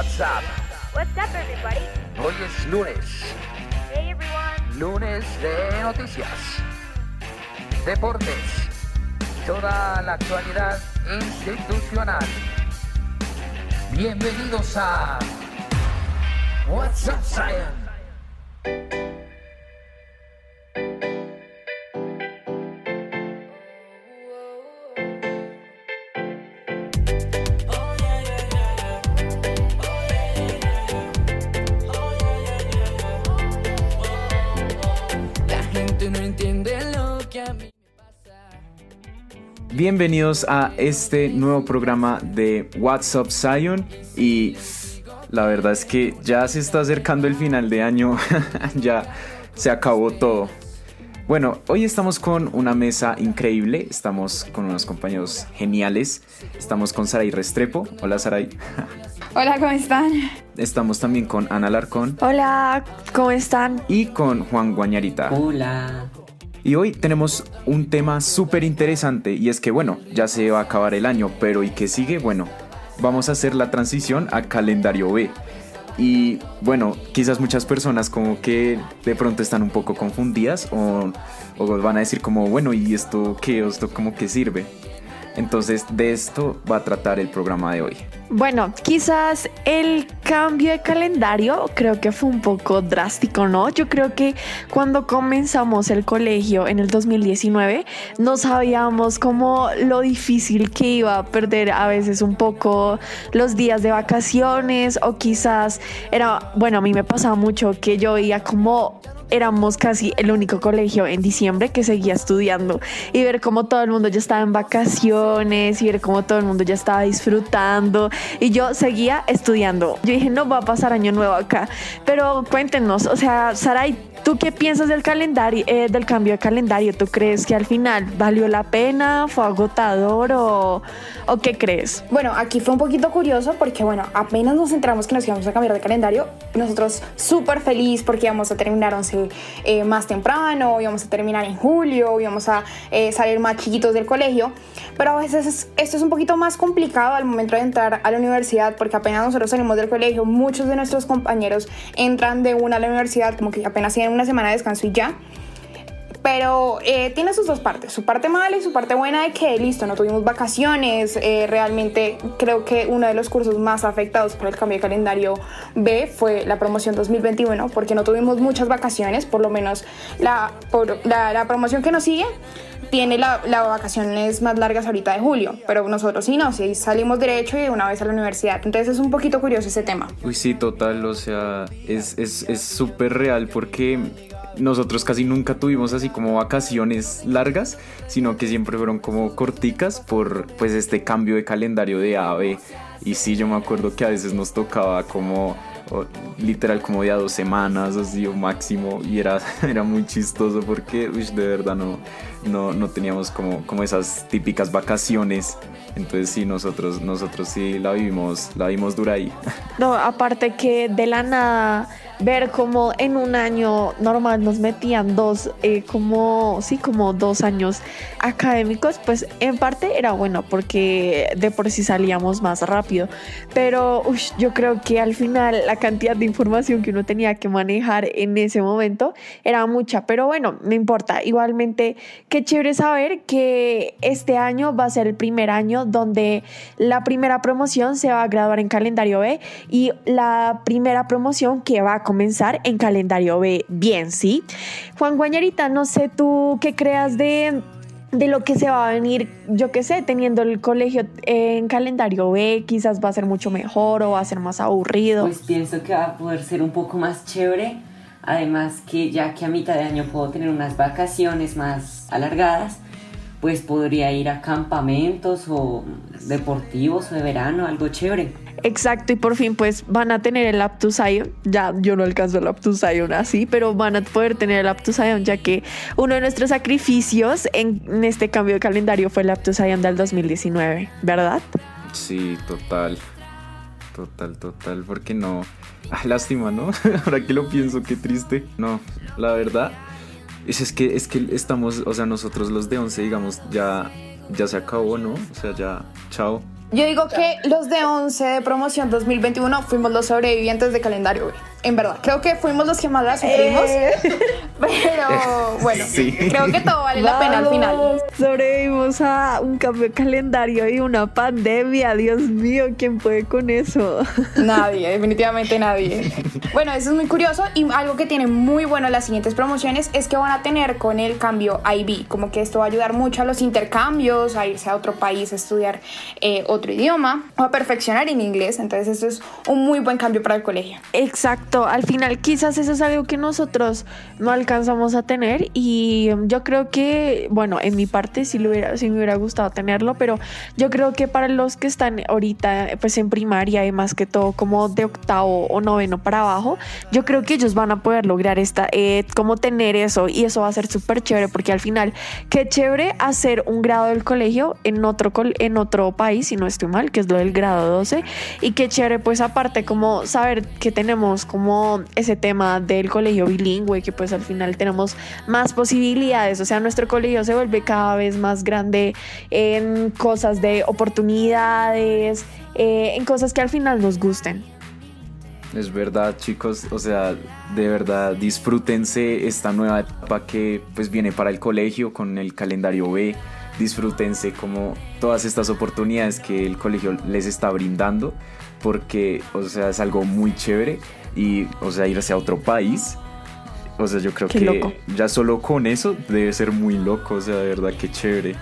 What's up, everybody? Hoy es lunes, Hey, everyone. lunes de noticias, deportes, toda la actualidad institucional. Bienvenidos a WhatsApp Zion. Bienvenidos a este nuevo programa de WhatsApp Zion y la verdad es que ya se está acercando el final de año, ya se acabó todo. Bueno, hoy estamos con una mesa increíble, estamos con unos compañeros geniales, estamos con Saray Restrepo, hola Saray, Hola, ¿cómo están? estamos también con Ana Larcón Hola, ¿cómo están? y con Juan Guañarita. Hola. Y hoy tenemos un tema súper interesante y es que bueno, ya se va a acabar el año, pero ¿y qué sigue? Bueno, vamos a hacer la transición a calendario B. Y bueno, quizás muchas personas como que de pronto están un poco confundidas o, o van a decir como, bueno, ¿y esto qué? ¿O ¿Esto cómo que sirve? Entonces de esto va a tratar el programa de hoy. Bueno, quizás el cambio de calendario creo que fue un poco drástico, ¿no? Yo creo que cuando comenzamos el colegio en el 2019 no sabíamos como lo difícil que iba a perder a veces un poco los días de vacaciones o quizás era, bueno, a mí me pasaba mucho que yo veía como éramos casi el único colegio en diciembre que seguía estudiando y ver cómo todo el mundo ya estaba en vacaciones y ver cómo todo el mundo ya estaba disfrutando y yo seguía estudiando. Yo dije, no va a pasar año nuevo acá. Pero cuéntenos, o sea, Saray, ¿tú qué piensas del calendario, eh, del cambio de calendario? ¿Tú crees que al final valió la pena, fue agotador o, o qué crees? Bueno, aquí fue un poquito curioso porque, bueno, apenas nos enteramos que nos íbamos a cambiar de calendario, nosotros súper feliz porque íbamos a terminar 11 eh, más temprano, íbamos a terminar en julio, íbamos a eh, salir más chiquitos del colegio, pero a veces es- esto es un poquito más complicado al momento de entrar a la universidad porque apenas nosotros salimos del colegio, muchos de nuestros compañeros entran de una a la universidad como que apenas tienen una semana de descanso y ya. Pero eh, tiene sus dos partes, su parte mala y su parte buena de que listo, no tuvimos vacaciones. eh, realmente creo que uno de los cursos más afectados por el cambio de calendario B fue la promoción 2021, porque no tuvimos muchas vacaciones, por lo menos la, por, la, la promoción que nos sigue tiene las la vacaciones más largas ahorita de julio, pero nosotros sí no, sí salimos derecho y una vez a la universidad. Entonces es un poquito curioso ese tema. Uy, sí, total, o sea, es es- es súper real porque nosotros casi nunca tuvimos así como vacaciones largas, sino que siempre fueron como corticas por pues este cambio de calendario de A a B. Y sí, yo me acuerdo que a veces nos tocaba como literal como de dos semanas, así o máximo, y era, era muy chistoso porque uy, de verdad no, no, no teníamos como, como esas típicas vacaciones. Entonces sí, nosotros, nosotros sí la vivimos, la vimos dura ahí. No, aparte que de la nada ver como en un año normal nos metían dos, eh, como, sí, como dos años académicos, pues en parte era bueno porque de por sí salíamos más rápido. Pero ush, yo creo que al final la cantidad de información que uno tenía que manejar en ese momento era mucha. Pero bueno, no importa. Igualmente, qué chévere saber que este año va a ser el primer año donde la primera promoción se va a graduar en calendario B y la primera promoción que va a comenzar en calendario B bien, ¿sí? Juan Guañarita, no sé tú qué creas de de lo que se va a venir, yo qué sé, teniendo el colegio en calendario B, quizás va a ser mucho mejor o va a ser más aburrido. Pues pienso que va a poder ser un poco más chévere. Además que ya que a mitad de año puedo tener unas vacaciones más alargadas, pues podría ir a campamentos o deportivos o de verano, algo chévere. Exacto, y por fin pues van a tener el Aptus Zion. Ya yo no alcanzo el Aptus Zion así, pero van a poder tener el Aptus Zion ya que uno de nuestros sacrificios en, este cambio de calendario fue el Aptus Zion del 2019, ¿verdad? Sí, total. Total, total. Porque no. Ah, lástima, ¿no? Ahora que lo pienso, qué triste. No, la verdad. Es, es que es que estamos, o sea, nosotros los de 11, digamos, ya, ya se acabó, ¿no? O sea, ya, chao. Yo digo que los de 11 de promoción 2021 fuimos los sobrevivientes de calendario B. En verdad, creo que fuimos los que más la sufrimos. Eh. Pero bueno, Sí. creo que todo vale la pena al final. Sobrevivimos a un cambio de calendario y una pandemia. Dios mío, ¿quién puede con eso? Nadie, definitivamente nadie. Bueno, eso es muy curioso y algo que tiene muy bueno las siguientes promociones es que van a tener con el cambio IB, como que esto va a ayudar mucho a los intercambios, a irse a otro país a estudiar eh, otro idioma o a perfeccionar en inglés. Entonces esto es un muy buen cambio para el colegio. Exacto, al final quizás eso es algo que nosotros no alcanzamos a tener y um, yo creo que, bueno, en mi parte sí, lo hubiera, sí me hubiera gustado tenerlo, pero yo creo que para los que están ahorita pues en primaria y más que todo como de octavo o noveno para abajo, yo creo que ellos van a poder lograr esta, eh, como tener eso y eso va a ser súper chévere porque al final, qué chévere hacer un grado del colegio en otro, en otro país, si no estoy mal, que es lo del grado 12 y qué chévere pues aparte como saber que tenemos ese tema del colegio bilingüe, que pues al final tenemos más posibilidades, o sea, nuestro colegio se vuelve cada vez más grande en cosas de oportunidades, eh, en cosas que al final nos gusten. Es verdad, chicos, o sea, de verdad disfrútense esta nueva etapa que pues viene para el colegio con el calendario B. Disfrútense como todas estas oportunidades que el colegio les está brindando porque, o sea, es algo muy chévere y, o sea, irse a otro país. O sea, yo creo Qué que loco. ya solo con eso debe ser muy loco, o sea, de verdad, qué chévere.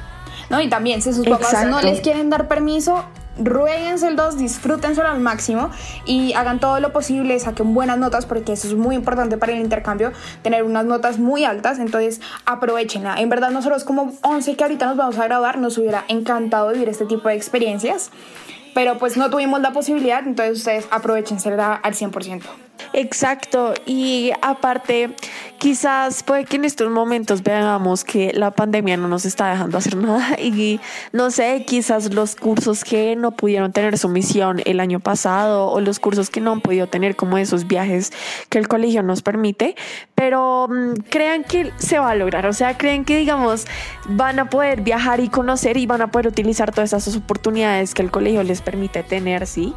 No, y también si sus papás no Exacto. les quieren dar permiso, ruéguenselos, disfrútenselo al máximo y hagan todo lo posible, saquen buenas notas porque eso es muy importante para el intercambio, tener unas notas muy altas, entonces aprovechenla. En verdad nosotros como 11 que ahorita nos vamos a graduar, nos hubiera encantado vivir este tipo de experiencias, pero pues no tuvimos la posibilidad, entonces ustedes aprovechensela al 100%. Exacto, y aparte, quizás puede que en estos momentos veamos que la pandemia no nos está dejando hacer nada. Y no sé, quizás los cursos que no pudieron tener su misión el año pasado o los cursos que no han podido tener como esos viajes que el colegio nos permite, pero mm, crean que se va a lograr, o sea, creen que digamos van a poder viajar y conocer y van a poder utilizar todas esas oportunidades que el colegio les permite tener, ¿sí?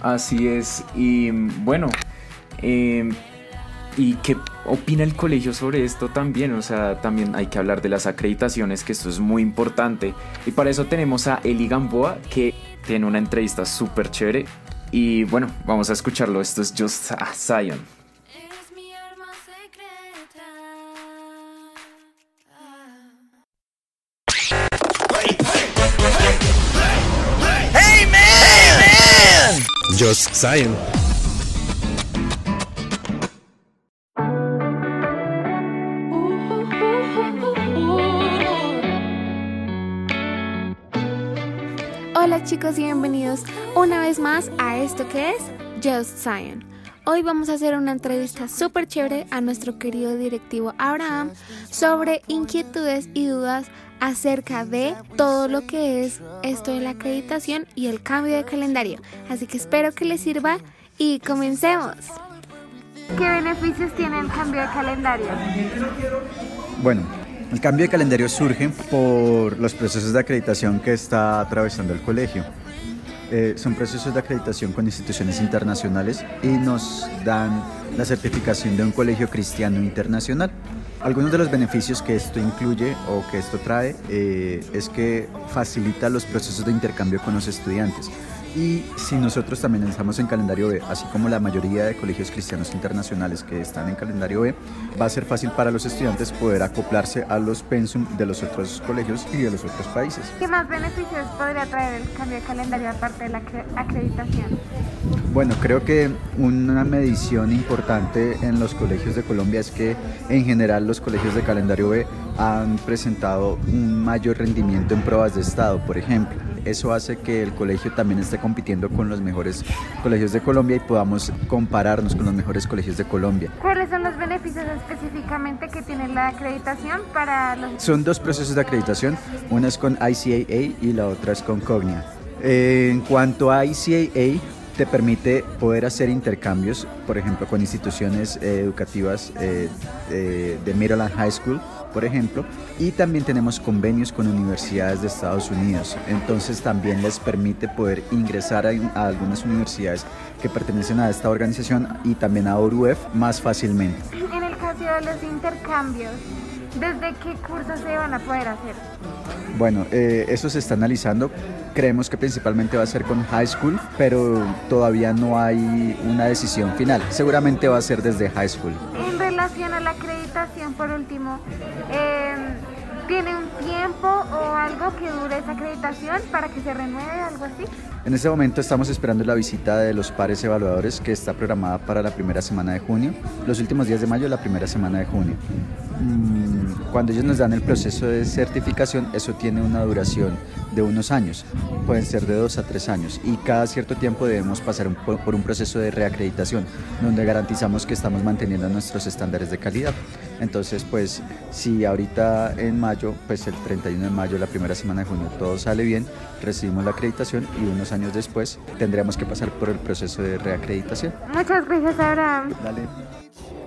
Así es, y bueno, eh, ¿y qué opina el colegio sobre esto también? O sea, también hay que hablar de las acreditaciones, que esto es muy importante. Y para eso tenemos a Eli Gamboa, que tiene una entrevista súper chévere. Y bueno, vamos a escucharlo. Esto es Just a Zion. Just Zion. Hola chicos y bienvenidos una vez más a esto que es Just Zion. Hoy vamos a hacer una entrevista súper chévere a nuestro querido directivo Abraham sobre inquietudes y dudas acerca de todo lo que es esto de la acreditación y el cambio de calendario. Así que espero que les sirva y comencemos. ¿Qué beneficios tiene el cambio de calendario? Bueno, el cambio de calendario surge por los procesos de acreditación que está atravesando el colegio. Eh, son procesos de acreditación con instituciones internacionales y nos dan la certificación de un colegio cristiano internacional. Algunos de los beneficios que esto incluye o que esto trae eh, es que facilita los procesos de intercambio con los estudiantes. Y si nosotros también estamos en calendario B, así como la mayoría de colegios cristianos internacionales que están en calendario B, va a ser fácil para los estudiantes poder acoplarse a los pensum de los otros colegios y de los otros países. ¿Qué más beneficios podría traer el cambio de calendario aparte de la acreditación? Bueno, creo que una medición importante en los colegios de Colombia es que en general los colegios de calendario B han presentado un mayor rendimiento en pruebas de estado, por ejemplo. Eso hace que el colegio también esté compitiendo con los mejores colegios de Colombia y podamos compararnos con los mejores colegios de Colombia. ¿Cuáles son los beneficios específicamente que tiene la acreditación para los... Son dos procesos de acreditación, una es con ICAA y la otra es con Cognia. Eh, en cuanto a ICAA, te permite poder hacer intercambios, por ejemplo, con instituciones eh, educativas eh, eh, de Middle and High School, por ejemplo, y también tenemos convenios con universidades de Estados Unidos. Entonces también les permite poder ingresar a, a algunas universidades que pertenecen a esta organización y también a ORUEF más fácilmente. En el caso de los intercambios, ¿desde qué cursos se van a poder hacer? Bueno, eh, eso se está analizando. Creemos que principalmente va a ser con high school, pero todavía no hay una decisión final. Seguramente va a ser desde high school. En relación a la acreditación, por último, eh, ¿tiene un tiempo o algo que dure esa acreditación para que se renueve, algo así? En este momento estamos esperando la visita de los pares evaluadores que está programada para la primera semana de junio, los últimos días de mayo, la primera semana de junio. Mm, Cuando ellos nos dan el proceso de certificación, eso tiene una duración de unos años, pueden ser de dos a tres años, y cada cierto tiempo debemos pasar por un proceso de reacreditación, donde garantizamos que estamos manteniendo nuestros estándares de calidad. Entonces, pues, si ahorita en mayo, pues el 31 de mayo, la primera semana de junio, todo sale bien, recibimos la acreditación y unos años después tendremos que pasar por el proceso de reacreditación. Muchas gracias, Abraham. Dale.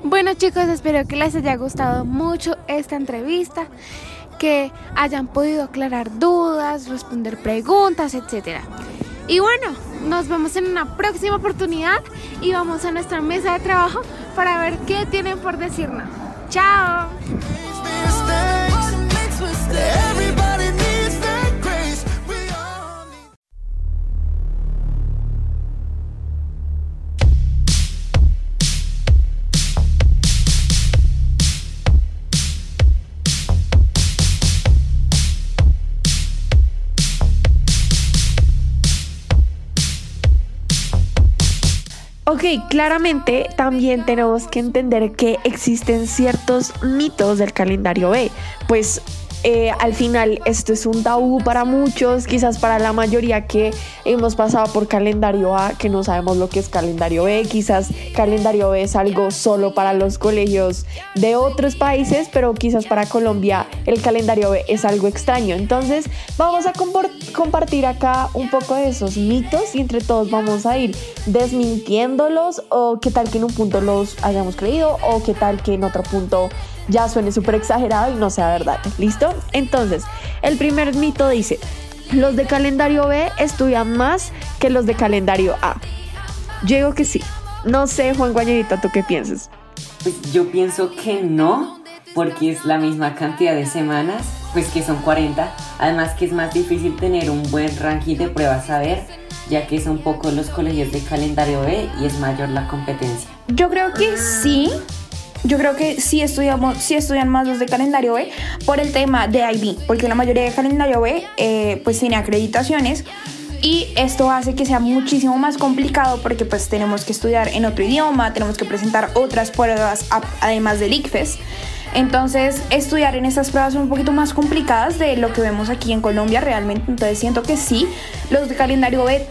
Bueno chicos, espero que les haya gustado mucho esta entrevista, que hayan podido aclarar dudas, responder preguntas, etc. Y bueno, nos vemos en una próxima oportunidad y vamos a nuestra mesa de trabajo para ver qué tienen por decirnos. ¡Chao! Ok, claramente también tenemos que entender que existen ciertos mitos del calendario B, pues eh, al final esto es un tabú para muchos, quizás para la mayoría que hemos pasado por calendario A, que no sabemos lo que es calendario B, quizás calendario B es algo solo para los colegios de otros países, pero quizás para Colombia el calendario B es algo extraño. Entonces vamos a compartir acá un poco de esos mitos y entre todos vamos a ir desmintiéndolos o qué tal que en un punto los hayamos creído o qué tal que en otro punto ya suene súper exagerado y no sea verdad. ¿Listo? Entonces, el primer mito dice, los de calendario B estudian más que los de calendario A. Yo digo que sí. No sé, Juan Guañerita, ¿tú qué piensas? Pues yo pienso que no, porque es la misma cantidad de semanas, pues que son 40. Además que es más difícil tener un buen ranking de pruebas a ver, ya que son pocos los colegios de calendario B y es mayor la competencia. Yo creo que sí. Yo creo que sí estudiamos, sí estudian más los de calendario B por el tema de IB, porque la mayoría de calendario B eh, pues tiene acreditaciones y esto hace que sea muchísimo más complicado porque pues tenemos que estudiar en otro idioma, tenemos que presentar otras pruebas además del ICFES. Entonces, estudiar en estas pruebas son un poquito más complicadas de lo que vemos aquí en Colombia realmente. Entonces, siento que sí, los de calendario B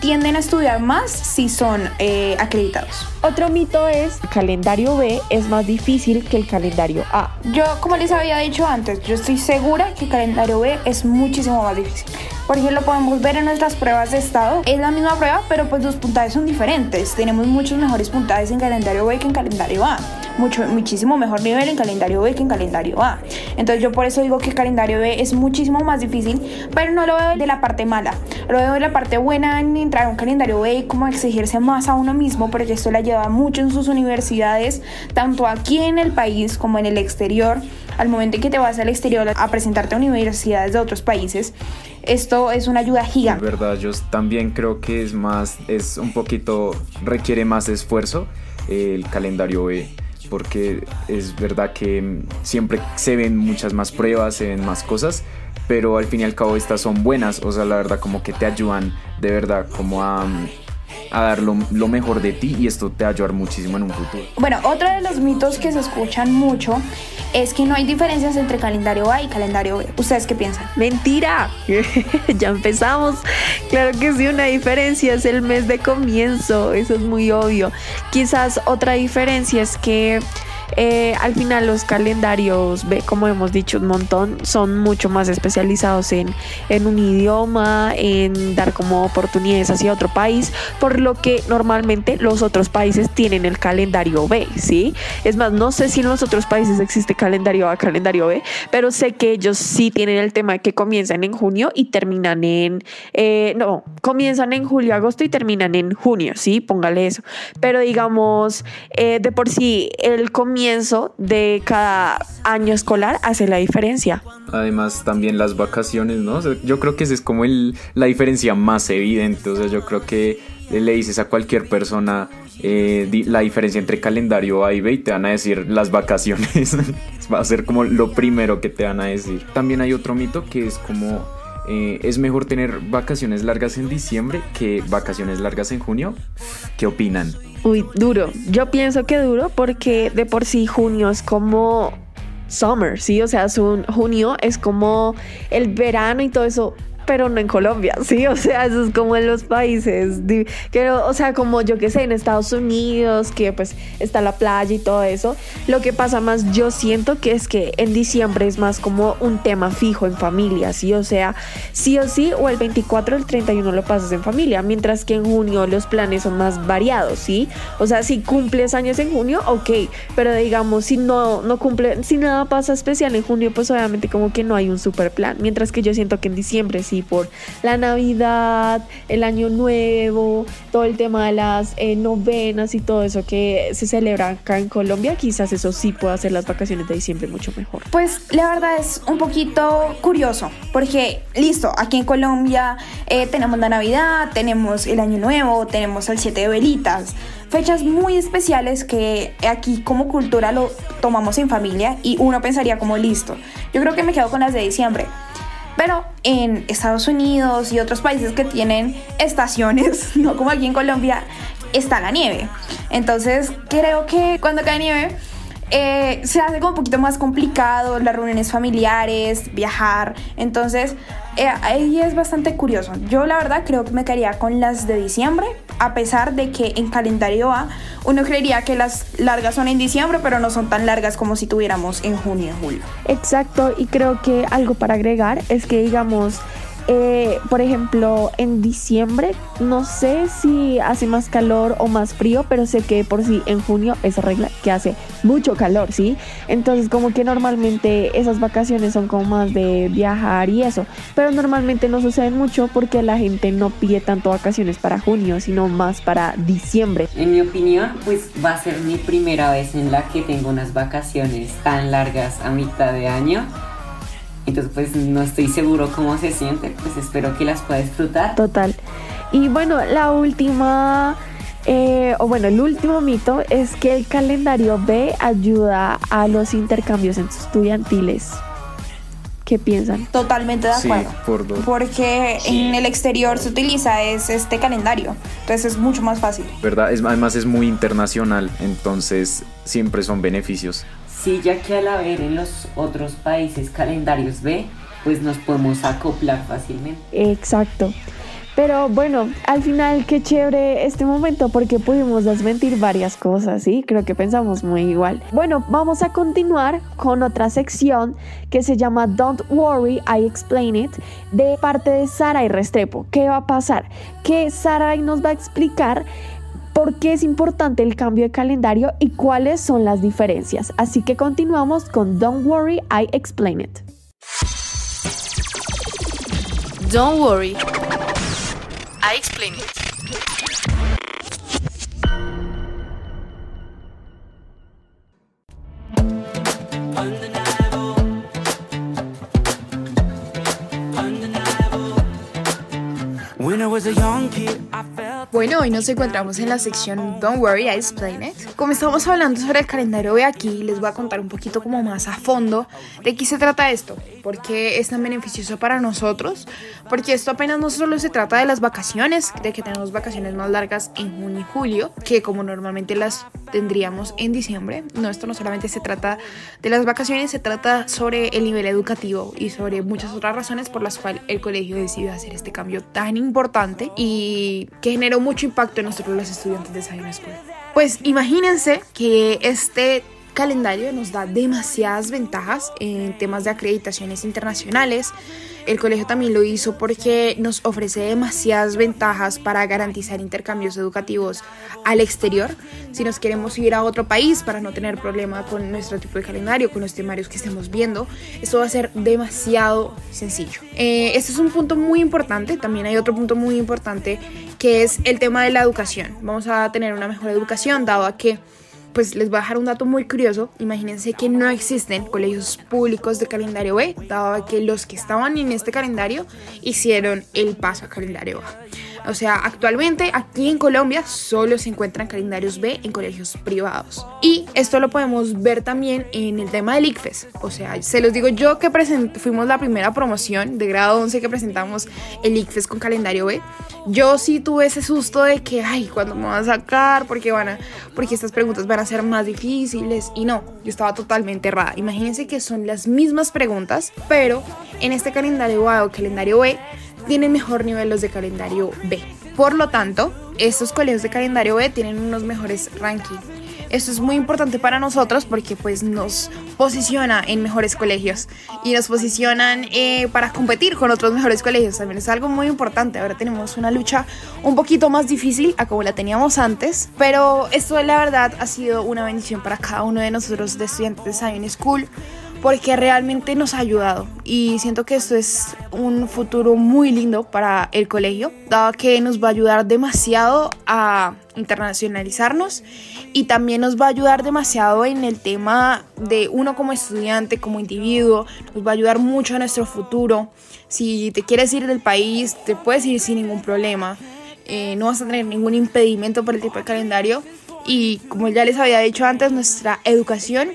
tienden a estudiar más si son eh, acreditados. Otro mito es, el calendario B es más difícil que el calendario A. Yo, como les había dicho antes, yo estoy segura que el calendario B es muchísimo más difícil. Por ejemplo, podemos ver en nuestras pruebas de estado, es la misma prueba, pero pues los puntajes son diferentes. Tenemos muchos mejores puntajes en calendario B que en calendario A. Mucho, muchísimo mejor nivel en calendario B que en calendario A. Entonces yo por eso digo que calendario B es muchísimo más difícil, pero no lo veo de la parte mala. Lo veo de la parte buena en entrar a un calendario B y como exigirse más a uno mismo, porque esto la lleva mucho en sus universidades, tanto aquí en el país como en el exterior. Al momento en que te vas al exterior a presentarte a universidades de otros países, esto es una ayuda Es gigante. verdad, yo también creo que es más, es un poquito, requiere más esfuerzo eh, el calendario B, porque es verdad que mm, siempre se ven muchas más pruebas, se ven más cosas, pero al fin y al cabo estas son buenas, o sea, la verdad como que te ayudan de verdad como a, mm, a dar lo, lo mejor de ti y esto te va a ayudar muchísimo en un futuro. Bueno, otro de los mitos que se escuchan mucho es que no hay diferencias entre calendario A y calendario B. ¿Ustedes qué piensan? Mentira, ya empezamos. Claro que sí, una diferencia es el mes de comienzo, eso es muy obvio. Quizás otra diferencia es que eh, al final los calendarios como hemos dicho un montón, son mucho más especializados en, un idioma, en dar como oportunidades hacia otro país, por lo que normalmente los otros países tienen el calendario B, ¿sí? Es más, no sé si en los otros países existe calendario A, calendario B, pero sé que ellos sí tienen el tema que comienzan en junio y terminan en, eh, no, comienzan en julio, agosto y terminan en junio, ¿sí? Póngale eso. Pero digamos, eh, de por sí, el comienzo de cada año escolar hace la diferencia. Además, también las vacaciones, ¿no? Yo creo que esa es como la diferencia más evidente. O sea, yo creo que le dices a cualquier persona eh, la diferencia entre calendario A y B y te van a decir las vacaciones. Va a ser como lo primero que te van a decir. También hay otro mito que es como eh, es mejor tener vacaciones largas en diciembre que vacaciones largas en junio. ¿Qué opinan? Uy, duro. Yo pienso que duro porque de por sí junio es como summer, ¿sí? O sea, es un, junio es como el verano y todo eso, pero no en Colombia, ¿sí? O sea, eso es como en los países, que, o sea, como yo que sé, en Estados Unidos, que pues está la playa y todo eso. Lo que pasa más, yo siento que es que en diciembre es más como un tema fijo en familia, ¿sí? O sea, sí o sí, o el 24 o el 31 lo pasas en familia, mientras que en junio los planes son más variados, ¿sí? O sea, si cumples años en junio, ok, pero digamos, si no, no cumple, si nada pasa especial en junio, pues obviamente como que no hay un super plan, mientras que yo siento que en diciembre sí, por la Navidad, el Año Nuevo, todo el tema de las eh, novenas y todo eso que se celebra acá en Colombia, quizás eso sí pueda hacer las vacaciones de diciembre mucho mejor. Pues la verdad es un poquito curioso, porque listo, aquí en Colombia eh, tenemos la Navidad, tenemos el Año Nuevo, tenemos el Siete de Velitas, fechas muy especiales que aquí como cultura lo tomamos en familia y uno pensaría como listo. Yo creo que me quedo con las de diciembre. Pero en Estados Unidos y otros países que tienen estaciones, no como aquí en Colombia, está la nieve. Entonces creo que cuando cae nieve eh, se hace como un poquito más complicado las reuniones familiares, viajar. Entonces eh, ahí es bastante curioso. Yo la verdad creo que me quedaría con las de diciembre, a pesar de que en calendario A uno creería que las largas son en diciembre, pero no son tan largas como si tuviéramos en junio y julio. Exacto, y creo que algo para agregar es que digamos, eh, por ejemplo, en diciembre, no sé si hace más calor o más frío, pero sé que por sí en junio es regla que hace mucho calor, ¿sí? Entonces como que normalmente esas vacaciones son como más de viajar y eso, pero normalmente no sucede mucho porque la gente no pide tanto vacaciones para junio, sino más para diciembre. En mi opinión, pues va a ser mi primera vez en la que tengo unas vacaciones tan largas a mitad de año. Entonces, pues no estoy seguro cómo se siente, pues espero que las pueda disfrutar. Total. Y bueno, la última, eh, o bueno, el último mito es que el calendario B ayuda a los intercambios estudiantiles. ¿Qué piensan? Totalmente de Sí, acuerdo. por dos. Porque en el exterior se utiliza es este calendario, entonces es mucho más fácil. ¿Verdad? Es, además es muy internacional, entonces siempre son beneficios. Sí, ya que al haber en los otros países calendarios B, pues nos podemos acoplar fácilmente. Exacto. Pero bueno, al final qué chévere este momento porque pudimos desmentir varias cosas, ¿sí? Creo que pensamos muy igual. Bueno, vamos a continuar con otra sección que se llama Don't Worry, I Explain It, de parte de Sara y Restrepo. ¿Qué va a pasar? Que Sara nos va a explicar por qué es importante el cambio de calendario y cuáles son las diferencias. Así que continuamos con Don't Worry, I Explain It. Don't worry. I explain it. When I was a young kid, I felt Bueno, hoy nos encontramos en la sección Don't Worry, I Explain It. Como estamos hablando sobre el calendario de aquí, les voy a contar un poquito como más a fondo de qué se trata esto, por qué es tan beneficioso para nosotros, porque esto apenas no solo se trata de las vacaciones, de que tenemos vacaciones más largas en junio y julio, que como normalmente las tendríamos en diciembre. No, esto no solamente se trata de las vacaciones, se trata sobre el nivel educativo y sobre muchas otras razones por las cuales el colegio decidió hacer este cambio tan importante y que generó mucho impacto en nosotros los estudiantes de Zion School. Pues imagínense que este calendario nos da demasiadas ventajas en temas de acreditaciones internacionales. El colegio también lo hizo porque nos ofrece demasiadas ventajas para garantizar intercambios educativos al exterior. Si nos queremos ir a otro país para no tener problema con nuestro tipo de calendario, con los temarios que estemos viendo, esto va a ser demasiado sencillo. Eh, este es un punto muy importante. También hay otro punto muy importante que es el tema de la educación. Vamos a tener una mejor educación dado a que pues les voy a dejar un dato muy curioso. Imagínense que no existen colegios públicos de calendario B, dado que los que estaban en este calendario hicieron el paso a calendario A. O sea, actualmente aquí en Colombia solo se encuentran calendarios B en colegios privados. Y esto lo podemos ver también en el tema del ICFES. O sea, se los digo yo que fuimos la primera promoción de grado 11 que presentamos el ICFES con calendario B. Yo sí tuve ese susto de que, ay, ¿cuándo me van a sacar? Porque, van a, porque estas preguntas van a ser más difíciles. Y no, yo estaba totalmente errada. Imagínense que son las mismas preguntas, pero en este calendario A o calendario B tienen mejor nivel los de calendario B. Por lo tanto, estos colegios de calendario B tienen unos mejores rankings. Esto es muy importante para nosotros porque pues nos posiciona en mejores colegios y nos posicionan eh, para competir con otros mejores colegios. También es algo muy importante. Ahora tenemos una lucha un poquito más difícil a como la teníamos antes, pero esto la verdad ha sido una bendición para cada uno de nosotros de estudiantes de Zion School porque realmente nos ha ayudado. Y siento que esto es un futuro muy lindo para el colegio, dado que nos va a ayudar demasiado a internacionalizarnos y también nos va a ayudar demasiado en el tema de uno como estudiante, como individuo, nos va a ayudar mucho a nuestro futuro. Si te quieres ir del país, te puedes ir sin ningún problema, eh, no vas a tener ningún impedimento por el tipo de calendario. Y como ya les había dicho antes, nuestra educación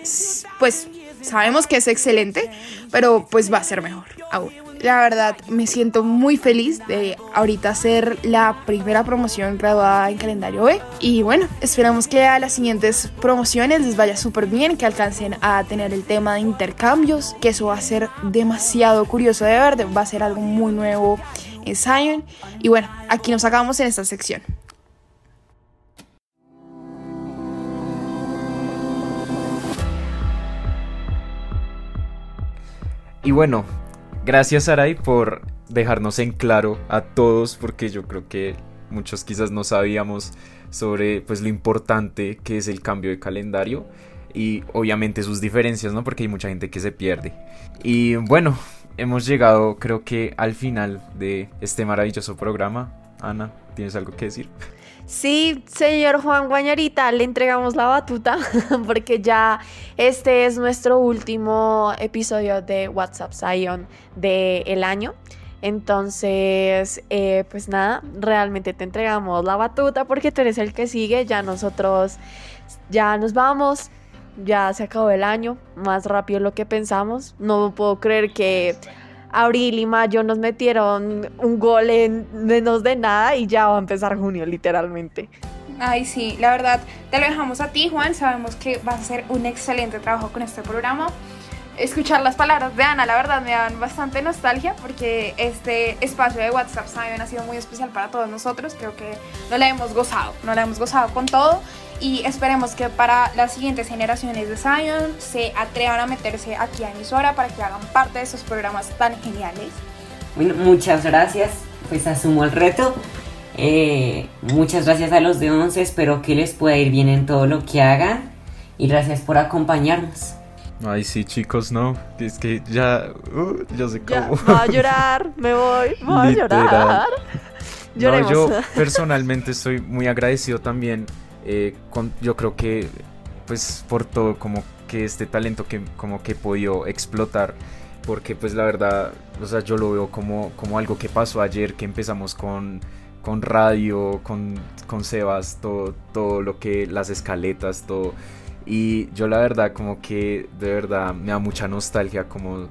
pues sabemos que es excelente, pero pues va a ser mejor aún. La verdad, me siento muy feliz de ahorita ser la primera promoción graduada en calendario B. Y bueno, esperamos que a las siguientes promociones les vaya súper bien, que alcancen a tener el tema de intercambios, que eso va a ser demasiado curioso de ver, va a ser algo muy nuevo en Zion. Y bueno, aquí nos acabamos en esta sección. Y bueno, gracias Saray por dejarnos en claro a todos, porque yo creo que muchos quizás no sabíamos sobre pues lo importante que es el cambio de calendario y obviamente sus diferencias, ¿no? Porque hay mucha gente que se pierde. Y bueno, hemos llegado creo que al final de este maravilloso programa. Ana, ¿tienes algo que decir? Sí, señor Juan Guañarita, le entregamos la batuta porque ya este es nuestro último episodio de WhatsApp Zion del año. Entonces, eh, pues nada, realmente te entregamos la batuta porque tú eres el que sigue. Ya nosotros ya nos vamos, ya se acabó el año, más rápido lo que pensamos. No puedo creer que abril y mayo nos metieron un gol en menos de nada y ya va a empezar junio, literalmente. Ay, sí, la verdad, te lo dejamos a ti, Juan. Sabemos que vas a hacer un excelente trabajo con este programa. Escuchar las palabras de Ana, la verdad, me dan bastante nostalgia porque este espacio de WhatsApp Zion ha sido muy especial para todos nosotros. Creo que no la hemos gozado, no la hemos gozado con todo y esperemos que para las siguientes generaciones de Zion se atrevan a meterse aquí a emisora para que hagan parte de esos programas tan geniales. Bueno, muchas gracias, pues asumo el reto. Eh, muchas gracias a los de 11, espero que les pueda ir bien en todo lo que hagan y gracias por acompañarnos. Ay, sí, chicos, no. Es que ya. Uh, yo sé cómo. voy a llorar, me voy, voy a llorar. No, yo personalmente estoy muy agradecido también eh, yo creo que pues por todo como que este talento que como que he podido explotar porque pues la verdad o sea yo lo veo como, como algo que pasó ayer que empezamos con, con radio con, con Sebas todo, todo lo que las escaletas todo. Y yo la verdad como que de verdad me da mucha nostalgia como,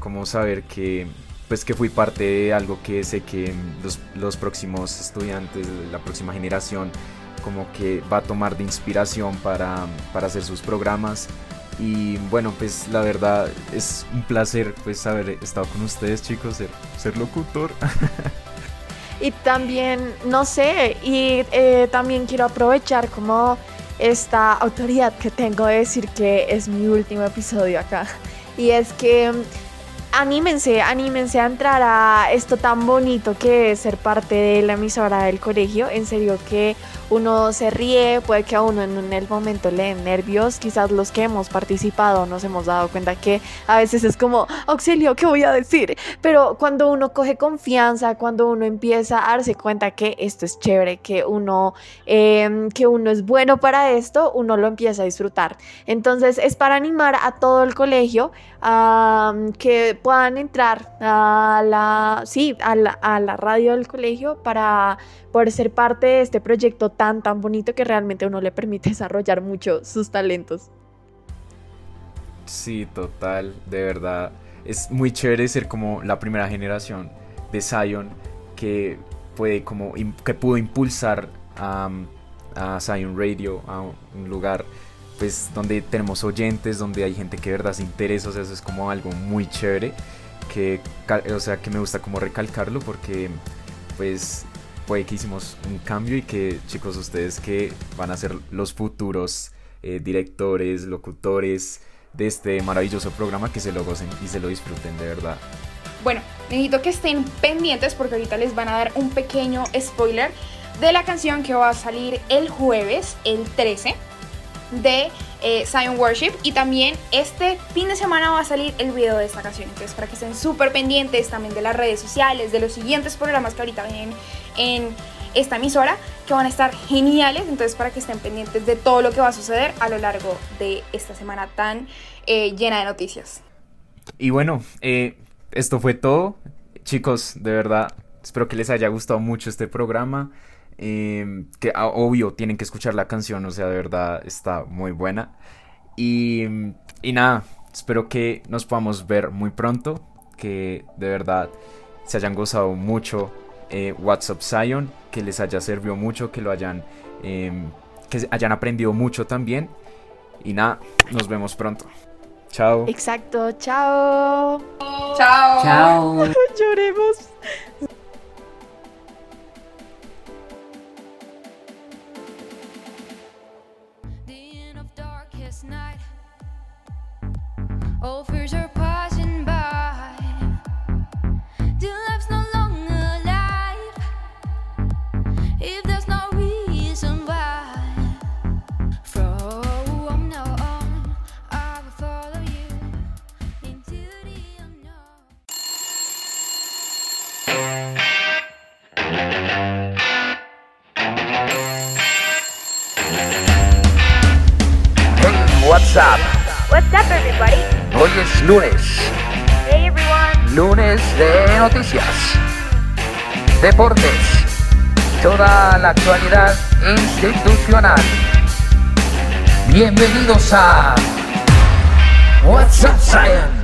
como saber que pues que fui parte de algo que sé que los, los próximos estudiantes, la próxima generación como que va a tomar de inspiración para, hacer sus programas. Y bueno, pues la verdad es un placer pues haber estado con ustedes chicos, ser, ser locutor. y también, no sé, y eh, también quiero aprovechar como esta autoridad que tengo de decir que es mi último episodio acá. Y es que mm, anímense, anímense a entrar a esto tan bonito que es ser parte de la emisora del colegio. En serio que uno se ríe, puede que a uno en el momento le den nervios. Quizás los que hemos participado nos hemos dado cuenta que a veces es como, auxilio, ¿qué voy a decir? Pero cuando uno coge confianza, cuando uno empieza a darse cuenta que esto es chévere, que uno, eh, que uno es bueno para esto, uno lo empieza a disfrutar. Entonces es para animar a todo el colegio a que puedan entrar a la, sí, a la, a la radio del colegio para poder ser parte de este proyecto tan, tan bonito que realmente uno le permite desarrollar mucho sus talentos. Sí, total, de verdad. Es muy chévere ser como la primera generación de Zion que puede como que pudo impulsar a, a Zion Radio a un lugar pues donde tenemos oyentes, donde hay gente que de verdad se interesa, o sea, eso es como algo muy chévere que o sea, que me gusta como recalcarlo porque pues puede que hicimos un cambio y que chicos ustedes que van a ser los futuros eh, directores, locutores de este maravilloso programa que se lo gocen y se lo disfruten de verdad. Bueno, necesito que estén pendientes porque ahorita les van a dar un pequeño spoiler de la canción que va a salir el jueves, el 13 de eh, Zion Worship y también este fin de semana va a salir el video de esta canción entonces para que estén súper pendientes también de las redes sociales de los siguientes programas que ahorita vienen en esta emisora que van a estar geniales entonces para que estén pendientes de todo lo que va a suceder a lo largo de esta semana tan eh, llena de noticias Y bueno, eh, esto fue todo. Chicos, de verdad, espero que les haya gustado mucho este programa. eh, que ah, obvio tienen que escuchar la canción, o sea, de verdad está muy buena. Y, y nada, espero que nos podamos ver muy pronto. Que de verdad se hayan gozado mucho eh, WhatsApp Zion, que les haya servido mucho, que lo hayan, em, que hayan aprendido mucho también. Y nada, nos vemos pronto. Chao. Exacto, chao. chao Chao. Lloremos. the end of darkest night. All lunes, Hey, lunes de noticias, deportes, toda la actualidad institucional. Bienvenidos a What's Up Science.